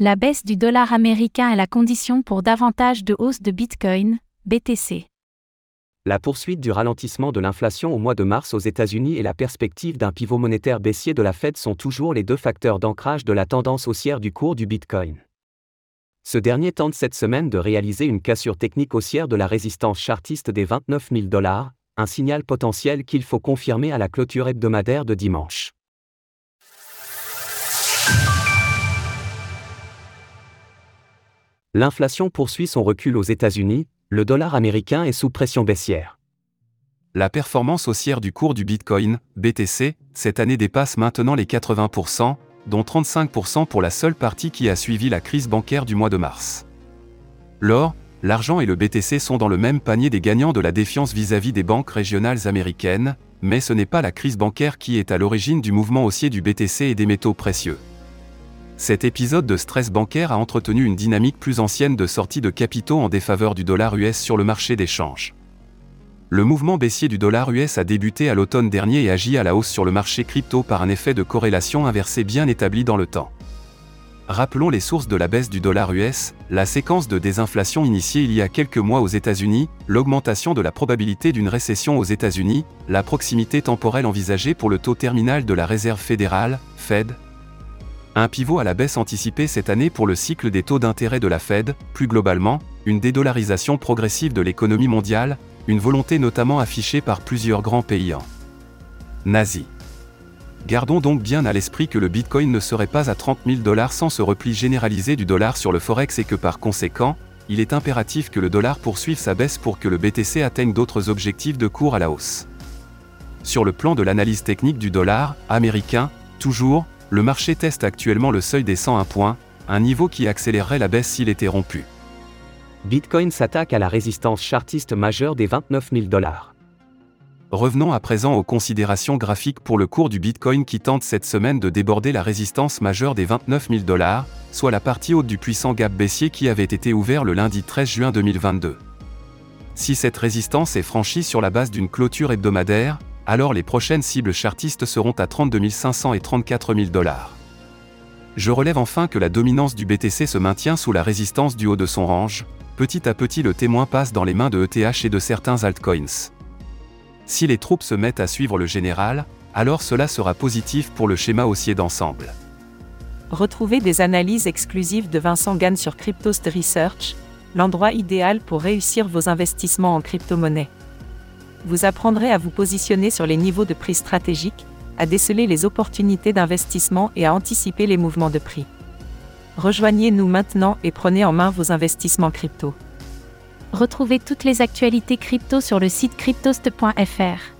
La baisse du dollar américain est la condition pour davantage de hausse de Bitcoin, BTC. La poursuite du ralentissement de l'inflation au mois de mars aux États-Unis et la perspective d'un pivot monétaire baissier de la Fed sont toujours les deux facteurs d'ancrage de la tendance haussière du cours du Bitcoin. Ce dernier tente cette semaine de réaliser une cassure technique haussière de la résistance chartiste des 29 000 dollars, un signal potentiel qu'il faut confirmer à la clôture hebdomadaire de dimanche. L'inflation poursuit son recul aux États-Unis, le dollar américain est sous pression baissière. La performance haussière du cours du Bitcoin, BTC, cette année dépasse maintenant les 80%, dont 35% pour la seule partie qui a suivi la crise bancaire du mois de mars. L'or, l'argent et le BTC sont dans le même panier des gagnants de la défiance vis-à-vis des banques régionales américaines, mais ce n'est pas la crise bancaire qui est à l'origine du mouvement haussier du BTC et des métaux précieux. Cet épisode de stress bancaire a entretenu une dynamique plus ancienne de sortie de capitaux en défaveur du dollar US sur le marché des changes. Le mouvement baissier du dollar US a débuté à l'automne dernier et agit à la hausse sur le marché crypto par un effet de corrélation inversée bien établi dans le temps. Rappelons les sources de la baisse du dollar US, la séquence de désinflation initiée il y a quelques mois aux États-Unis, l'augmentation de la probabilité d'une récession aux États-Unis, la proximité temporelle envisagée pour le taux terminal de la Réserve fédérale, Fed, un pivot à la baisse anticipé cette année pour le cycle des taux d'intérêt de la Fed, plus globalement, une dédollarisation progressive de l'économie mondiale, une volonté notamment affichée par plusieurs grands pays en Asie. Gardons donc bien à l'esprit que le Bitcoin ne serait pas à 30 000 dollars sans ce repli généralisé du dollar sur le Forex et que par conséquent, il est impératif que le dollar poursuive sa baisse pour que le BTC atteigne d'autres objectifs de cours à la hausse. Sur le plan de l'analyse technique du dollar américain, toujours, le marché teste actuellement le seuil des 101 points, un niveau qui accélérerait la baisse s'il était rompu. Bitcoin s'attaque à la résistance chartiste majeure des 29 000 dollars. Revenons à présent aux considérations graphiques pour le cours du Bitcoin qui tente cette semaine de déborder la résistance majeure des 29 000 dollars, soit la partie haute du puissant gap baissier qui avait été ouvert le lundi 13 juin 2022. Si cette résistance est franchie sur la base d'une clôture hebdomadaire, alors les prochaines cibles chartistes seront à 32 500 et 34 000 dollars. Je relève enfin que la dominance du BTC se maintient sous la résistance du haut de son range, petit à petit le témoin passe dans les mains de ETH et de certains altcoins. Si les troupes se mettent à suivre le général, alors cela sera positif pour le schéma haussier d'ensemble. Retrouvez des analyses exclusives de Vincent Gann sur Cryptost Research, l'endroit idéal pour réussir vos investissements en crypto-monnaie vous apprendrez à vous positionner sur les niveaux de prix stratégiques, à déceler les opportunités d'investissement et à anticiper les mouvements de prix. Rejoignez-nous maintenant et prenez en main vos investissements crypto. Retrouvez toutes les actualités crypto sur le site cryptost.fr.